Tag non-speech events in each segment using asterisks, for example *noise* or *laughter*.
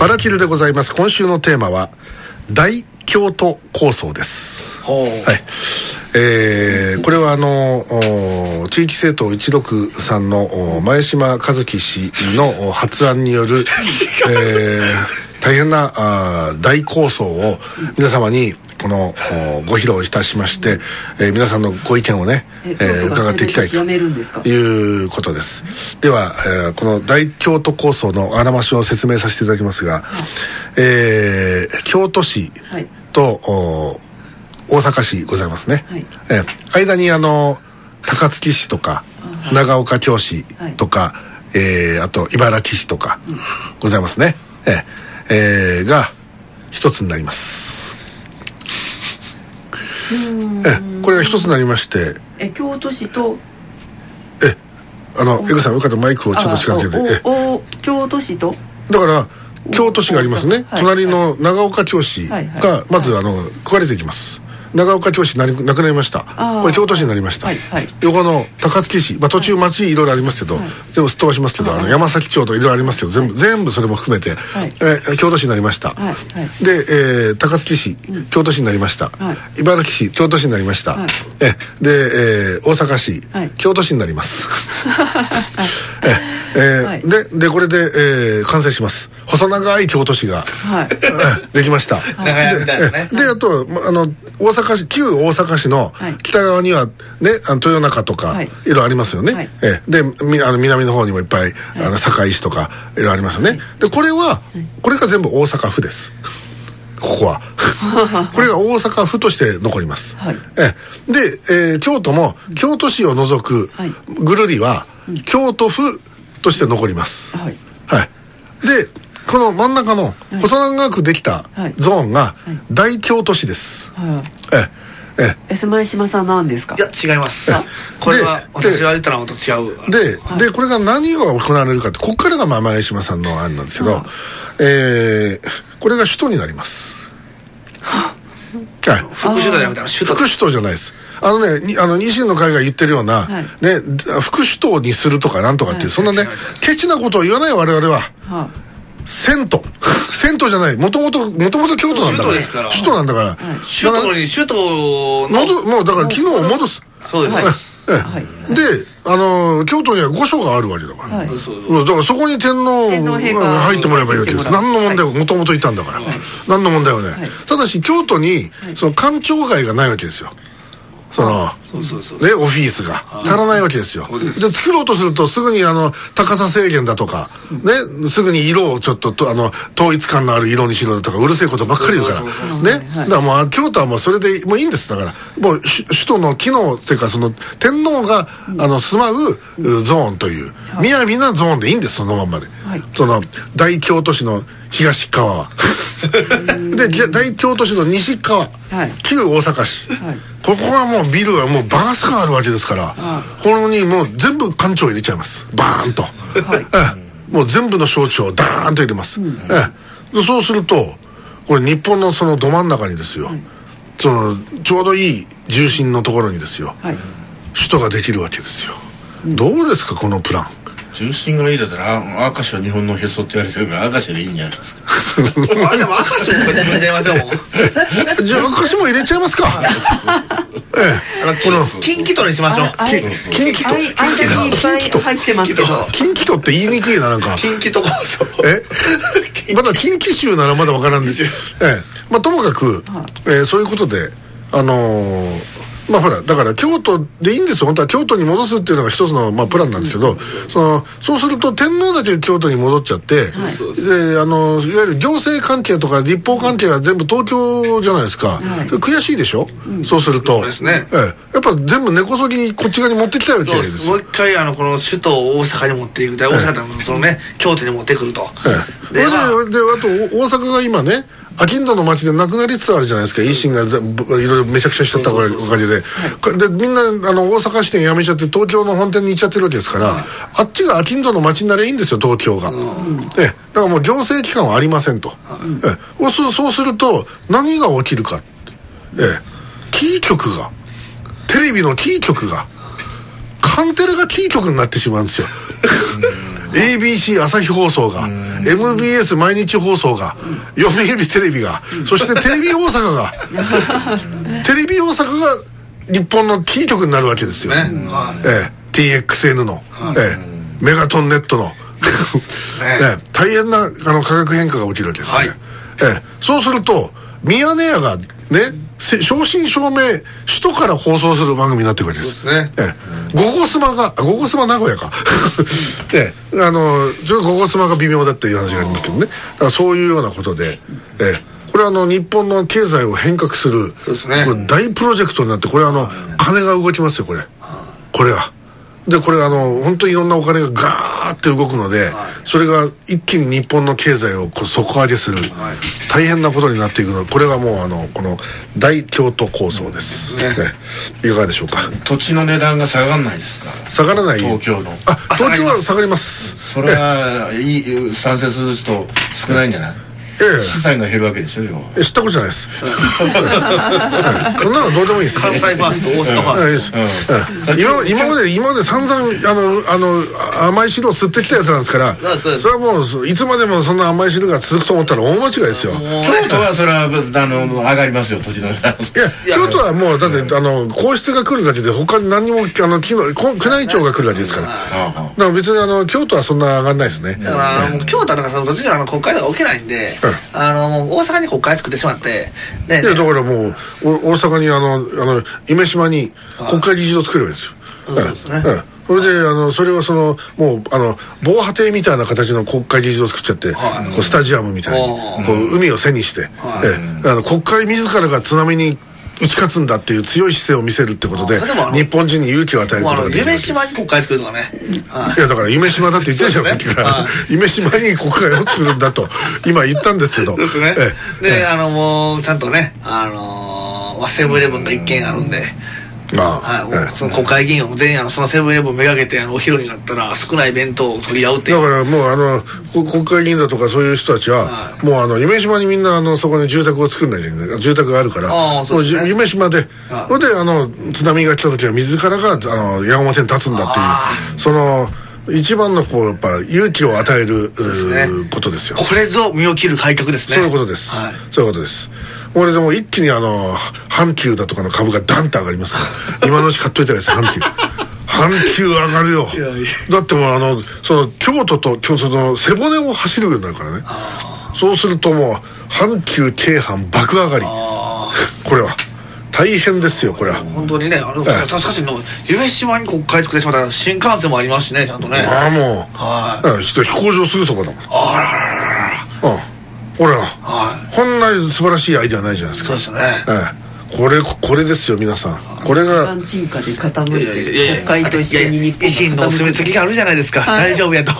バラキルでございます。今週のテーマは大京都構想です。はい。えー、これはあの地域政党163の前島和樹氏の発案による、*laughs* えー、大変なあ大構想を皆様にこのご披露いたしまして、えー、皆さんのご意見をね、えー、伺っていきたいということです。では、えー、この大京都構想のあらましを説明させていただきますが、はい、えー、京都市と、はい、大阪市ございますね、はい、えー、間にあの高槻市とか長岡京市とか、はい、えー、あと茨城市とかございますね、えーえー、が一つになります。えこれが一つになりまして。え京都市と？えあの江口さんよかったマイクをちょっと近づけて。お京都市と？だから京都市がありますね、はい、隣の長岡京市がまずあの食われていきます長岡京市なくなりました。これ京都市になりました、はいはい、横の高槻市、まあ、途中町い。ろいろありますけど、はい、全部すっ飛ばしますけど、あの山崎町といろいろありますけど全部,、全部それも含めて、はい。え京都市になりました、はい、で、えー、高槻市、京都市になりました、茨城市京都市になりました、えで、えー、大阪市、京都市になります。*laughs* ええーはい、ででこれで、えー、完成します。細長い京都市が、はい、できました、長屋みたいなね。であとあの大阪市旧大阪市の北側にはねあの豊中とか、はい、いろいろありますよね、はい、えでみあの南の方にもいっぱい、あの堺市とかいろいろありますよね、でこれはこれが全部大阪府です。ここは。*laughs* これが大阪府として残ります、はい、えで、えー、京都も京都市を除くぐるりは、京都府として残ります。はい、はい、でこの真ん中の細長くできたゾーンが大京都市です、はい、ええええ。前島さん何ですか？いや違います。これは私は言ったのと違う。で,、でこれが何が行われるかってここからがまあ前島さんの案なんですけど、えー、これが首都になります。はい。副首都じゃなくて首都。副首都じゃないですあのね、あの、維新の会が言ってるような、はい、ね、副首都にするとかなんとかっていう、はい、そんなね、ケチなことを言わない我々は。は銭湯。*laughs* 銭湯じゃない。もともともともと京都なんだから。首都なんだから、首都に首都の。もうだから機能を戻す。そうです、ええ、であの京都には御所があるわけだから、はい、だからそこに天皇が入ってもらえばいいわけです何の問題ももともといたんだから、はい、何の問題はね、はい、ただし京都にその官庁街がないわけですよそのねオフィスが。足らないわけですよ。で作ろうとするとすぐにあの高さ制限だとかねすぐに色をちょっとあの統一感のある色にしろだとかうるせえことばっかり言うから。ね。だからもう京都はもうそれでもういいんです。だからもう首都の機能っていうかその天皇があの住まうゾーンという雅なゾーンでいいんですそのまんまでその大京都市の東側。はで大京都市の西側、はい、旧大阪市、はい、ここはもうビルはもうバースがあるわけですから、ここにもう全部館長入れちゃいます。バーンと、はい、えもう全部の省庁をダーンと入れます、うん、えそうするとこれ日本のそのど真ん中にですよ、そのちょうどいい重心のところにですよ、首都ができるわけですよ、うん、どうですかこのプラン重心がいいだったら明石は日本のへそって言われてるから明石でいいんじゃないですか。*laughs* あでも明石も入れちゃいましょうじゃあ明石も入れちゃいますか。*laughs* ええ。この近畿都にしましょう。近畿都近畿都入ってますけど近畿都って言いにくいななんか。近畿都構想え？まだ近畿州ならまだ分からんです。ええ。まあともかく、えー、そういうことであのーまあほらだから京都でいいんですよ。本当は京都に戻すっていうのが一つの、まあ、プランなんですけど、そのそうすると天皇だけ京都に戻っちゃって、はい、であのいわゆる行政関係とか立法関係は全部東京じゃないですか、はい、悔しいでしょ、うん、そうすると。そうですね、ええ、やっぱ全部根こそぎにこっち側に持ってきたいわけですもう一回あのこの首都を大阪に持っていく大阪のそのね、京都に持ってくると、ええ、ででであと大阪が今ねアキンドの街でなくなりつつあるじゃないですか。維新がいろいろめちゃくちゃしちゃったおかげででみんなあの大阪支店辞めちゃって東京の本店に行っちゃってるわけですから、はい、あっちがアキンドの街になりゃいいんですよ東京が、えだからもう行政機関はありませんと、えそうそうすると何が起きるか。えキー局が。テレビのキー局が。カンテレがキー局になってしまうんですよ ABC 朝日放送が MBS 毎日放送が読売テレビがそしてテレビ大阪が *laughs* テレビ大阪が日本のキー局になるわけですよ、ね。はいええ、TXN の、ええ、メガトンネットの、ええ、大変なあの価格変化が起きるわけですよね、はい。ええ、そうするとミヤネ屋がねせ正真正銘首都から放送する番組になっていくわけです。そうですね。ええ、ゴゴスマがあゴゴスマ名古屋か。ええ *laughs* あのちょっとゴゴスマが微妙だっていう話がありますけどね。だからそういうようなことでええ。これはあの日本の経済を変革するそうですね。これ大プロジェクトになってこれあの金が動きますよこれ。これは。でこれあの本当にいろんなお金がガーって動くので、それが一気に日本の経済を底上げする、大変なことになっていくのこれがもうあのこの大京都構想です、ね。ね。いかがでしょうか？土地の値段が下がらないですか？下がらない。東京の。あ東京は下がります。それはいい賛成する人少ないんじゃない？ええ。資産が減るわけでしょ要は。え知ったことじゃないです。はいそんなのどうでもいいです。関西ファースト大阪ファースですえ。え今今まで今まで散々あのあの甘い汁を吸ってきたやつなんですからそれはもういつまでもそんな甘い汁が続くと思ったら大間違いですよ。い京都はそれはあの上がりますよ土地の値段や。京都はもうだってあの皇室が来るだけで他に何にもあの宮内庁が来るだけですから。だから別にあの京都はそんな上がんないですね。だから京都はだからそのどっちかあの国会とか起きないんで、あの大阪に国会作ってしまってでいやだからもうお大阪にあのあの夢島に国会議事堂作ればいいんですよ。そうですね。ええ。ええ。それであのそれをそのもうあの防波堤みたいな形の国会議事堂作っちゃって、はい。こうスタジアムみたいにこう海を背にして、え。あの国会自らが津波に打ち勝つんだっていう強い姿勢を見せるってことで日本人に勇気を与えることができる夢島に国会作るとかね、はいいやだから夢島だって言ってるじゃん、さっきから、はい。夢島に国会を作るんだと今言ったんですけど。そうですね。ええ。で、あのもうちゃんとねあのーセブンイレブンが一軒あるんで、まあ、はい、その国会議員を全員あのそのセブンイレブンめがけてあのお昼になったら少ない弁当を取り合うっていう。だからもうあのこ国会議員だとかそういう人たちは、はもうあの夢島にみんなあのそこに住宅を作んないといけない。住宅があるからああそう夢島で。はい。それであの津波が来た時は自らがあの矢面に立つんだってあいうその一番のこうやっぱ勇気を与えることですよ。これぞ身を切る改革ですね。そういうことです、はい。そういうことです俺でも一気にあの阪急だとかの株がダンと上がりますから。今のうち買っといたらいいです阪急。*laughs* 阪急上がるよ。だってもうあのその京都と京その背骨を走るようになるからね。そうするともう阪急京阪爆上がり。あ *laughs* これは。大変ですよこれは。あ本当にねあのええ。確かにの夢島に国会作ってしまったら新幹線もありますしねちゃんとねああもうはいうん飛行場すぐそばだもんあらららららうんほらはな素晴らしいアイデアないじゃないですか。そうですね。ええ。これこれですよ皆さん。これ一が番沈下で傾いいてる国会と一緒に日維新の。お墨付きがあるじゃないですか、はい大丈夫やと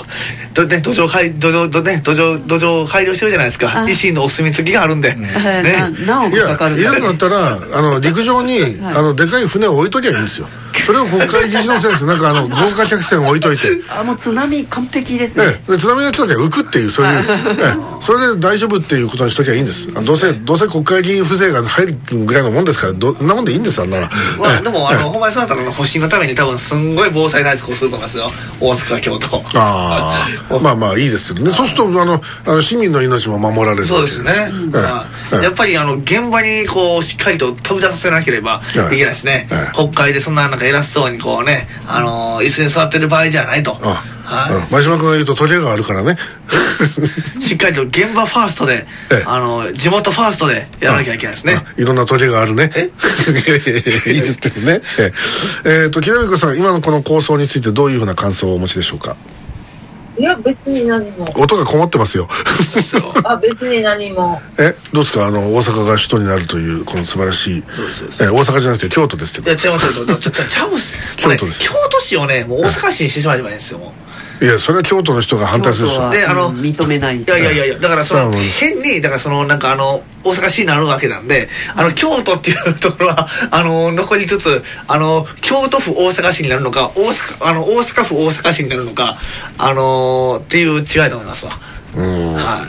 ど、ね、土壌改土壌ど、ね、土壌土壌改良してるじゃないですかあ維新のお墨付きがあるんで、はいねな何億いやかかるいざとなったらあの陸上に、あのでかい船を置いときゃいいんですよそれを国会議事のセンスなんかあの *laughs* 豪華客船を置いといて。あもう津波完璧ですえね。え、で津波が来た時は浮くっていうそういう、ええ、それで大丈夫っていうことにしときゃいいんです。あどうせどうせ国会議員風情が入るぐらいのもんですからどんなもんでいいんですあんなの、まあ、ええ。でもあええ。のほんまにそうだったら保身のために多分すんごい防災対策をすると思いますよ。大阪京都。ああ。まあまあいいですけどねそうするとあのあの市民の命も守られるそうですね、まあやっぱりあの現場にこうしっかりと飛び出させなければいけないですね、はい国会でそんななんか偉そうにこうね、あの椅子に座ってる場合じゃないと、あはい。うん。真島君が言うとトゲがあるからね。*laughs* しっかりと現場ファーストでええ、あの地元ファーストでやらなきゃいけないですね。いろんなトゲがあるね。え？*laughs* いいですけどね。ええ。えーと木南子さん今のこの構想についてどういうふうな感想をお持ちでしょうか？いや、別に何も。音がこもってますよそうあ、別に何も。*laughs* えどうですか？あの大阪が首都になるというこの素晴らしいそうですそうですえ大阪じゃなくて京都ですけどいや違いますよ。*laughs* 京都です京都市をね、もう大阪市にしてしまえばいいんですよ。もういやそれは京都の人が反対するでしょ。あのうん認めないいやいやいやいやだからその変にだからそのなんかあの大阪市になるわけなんであの京都っていうところは *laughs* あの残りつつあの京都府大阪市になるのか大阪あの大阪府大阪市になるのかあのっていう違いと思いますわ。うん。は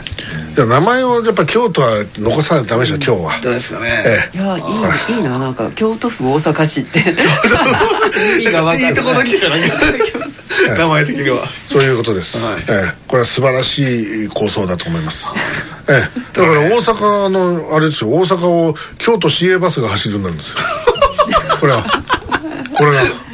い。名前をやっぱ京都は残さないとダメでしょ今日は。どうですかね。えいやいいいいななんか京都府大阪市って。*laughs* 意味が分かるい。いとこだけでしょなんか。*laughs* *laughs* 名前的には。そういうことです、はい。ええ。これは素晴らしい構想だと思います、ええ、だから大阪のあれですよ。大阪を京都市営バスが走るんですよ。これは。これが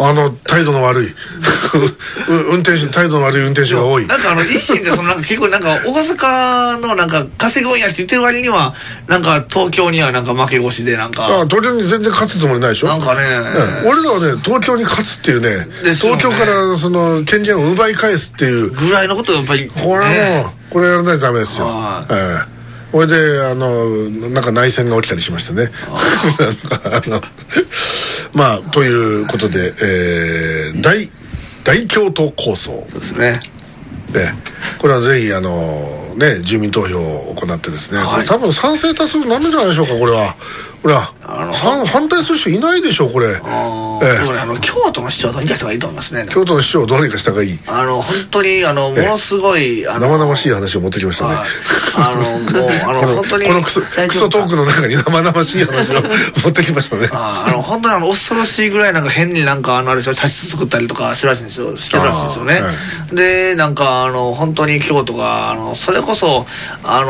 あの態度の悪い。*laughs* う運転手態度の悪い運転手が多い。なんかあの維新ってそのなんか結構なんか大阪のなんか稼ぐんやって言ってる割にはなんか東京にはなんか負け越しでなんあか。東京に全然勝つつもりないでしょ。なんかね。ええ俺らはね東京に勝つっていうねね。東京からその権限を奪い返すっていう。ぐらいのことやっぱりこれはもう、ね。これやらないとダメですよ。はい。ええこれであのなんか内戦が起きたりしましてね。*laughs* なんかあのまあということで、えー大大京都構想。そうですね。でこれはぜひあのね住民投票を行ってですね、はい。多分賛成多数になるんじゃないでしょうかこれはこれはあの反反対する人いないでしょうこれ。ええ。あの京都の市長どうにかした方がいいと思いますね京都の市長をどうにかした方がいい。あの本当にあのもえ。えのすごい生々しい話を持ってきましたね、はい。あのもうあの本当にこのクソクソトークの中に生々しい話を *laughs* 持ってきましたね。ああの本当にあの恐ろしいぐらいなんか変になんかあのあれでしょ茶室作ったりとかしてるらしいんですよ。してるらしいんですよね、でなんかあの本当に京都があのそれこそあの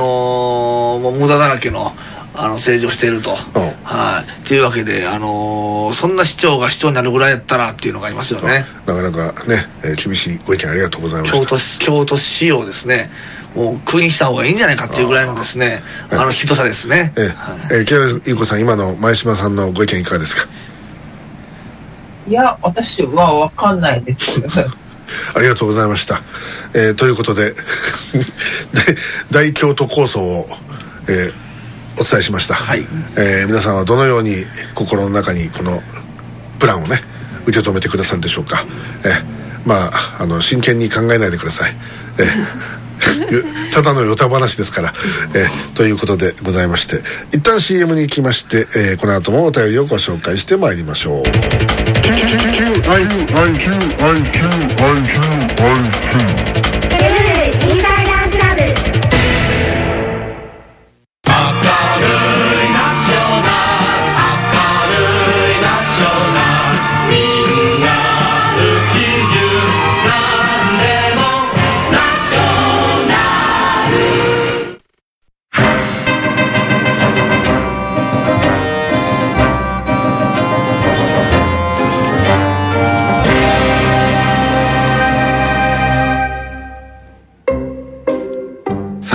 もう無駄だらけのあの政治をしていると、うん。はい。というわけであのそんな市長が市長になるぐらいやったらっていうのがありますよね。なかなかね、えー厳しいご意見ありがとうございました。京都市京都市をですねもう国にした方がいいんじゃないかっていうぐらいのですねあのひどさですね、えーはい。えー、木原優子さん今の前島さんのご意見いかがですか？いや、私はわかんないです。*laughs* ありがとうございました、えーということで *laughs* で大京都構想を、えーお伝えしました、はい。えー皆さんはどのように心の中にこのプランをね受け止めてくださるでしょうか、えーまああの真剣に考えないでください、えー *laughs* ゆただのヨタ話ですから、えーということでございまして。一旦 CM に行きまして、えーこの後もお便りをご紹介してまいりましょう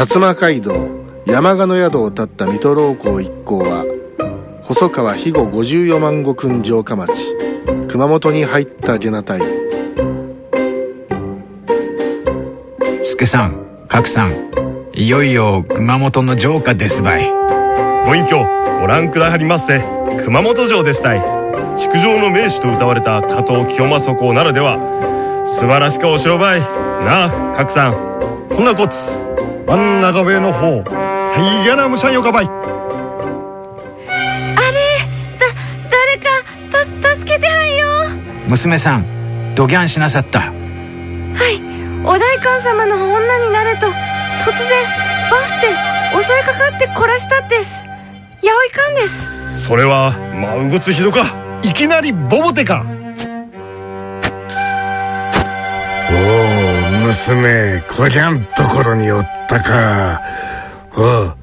薩摩街道山鹿の宿を立った水戸老公一行は細川肥後54万石君城下町熊本に入ったゲナ隊助さん、角さん、いよいよ熊本の城下ですばい。ご隠居ご覧くださりませ。熊本城ですたい。築城の名手と歌われた加藤清正公ならでは。素晴らしかお城ばい。なあ角さん。こんなこつ真ん中上の方大変な武者よかばい。誰かた助けてはんよ。娘さん、どぎゃんしなさった。はいお代官様の女になると突然バフって襲いかかって懲らしたっです。やおいかんです。それは真うごつひどか。いきなりボボテか。おお娘こりゃんところにおったか。おう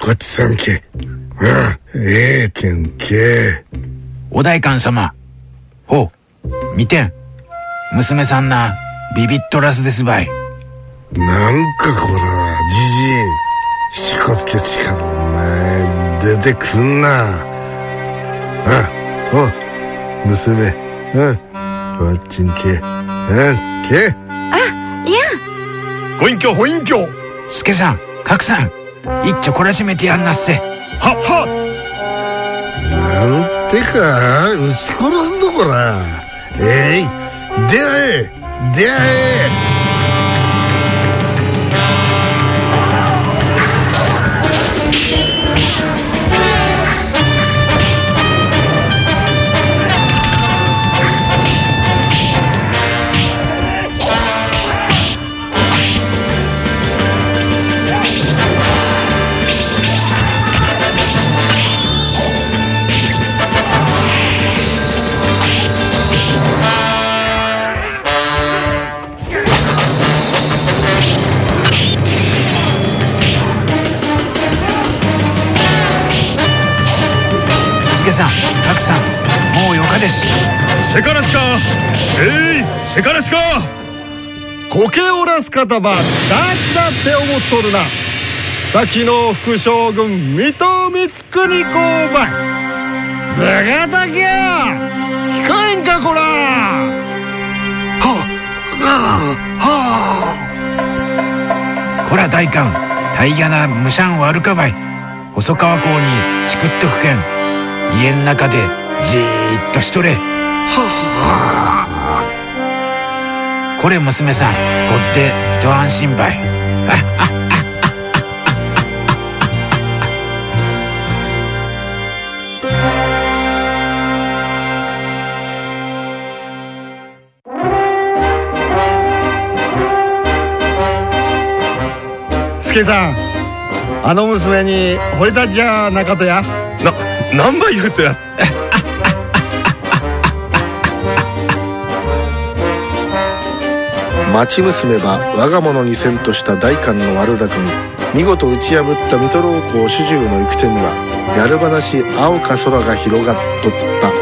こっちさんけ。うんええけんけ。お代官様。ほう、見てん。娘さんな、ビビっとらすですばい。なんかこらじじいしこつけ力お前出てくんな。うんお娘。うんこっちんけ。うんけ。いや。ご隠居ご隠居助さん、角さん、一丁懲らしめてやんなっせ。ははなんてか撃ち殺すぞこらえい出会え出会え。白さん。もうよかです。せからしか。えいせからしか。こけおらす方ばだったって思っとるな。先の副将軍水戸光圀公ばずがたきゃ控えんかこら。はあは。こら大官。大河なむしゃん悪かばい。細川港にチクッとふけん家ん中でじーっとしとれ。あ。これ娘さんこって一安心ばい。ああ助さんあの娘に惚れたっちゃなかとや。な何倍言うてや町娘は我が物にせんとした代官の悪巧み。見事打ち破った水戸老公主従の行く手にはやる話青か空が広がっとった。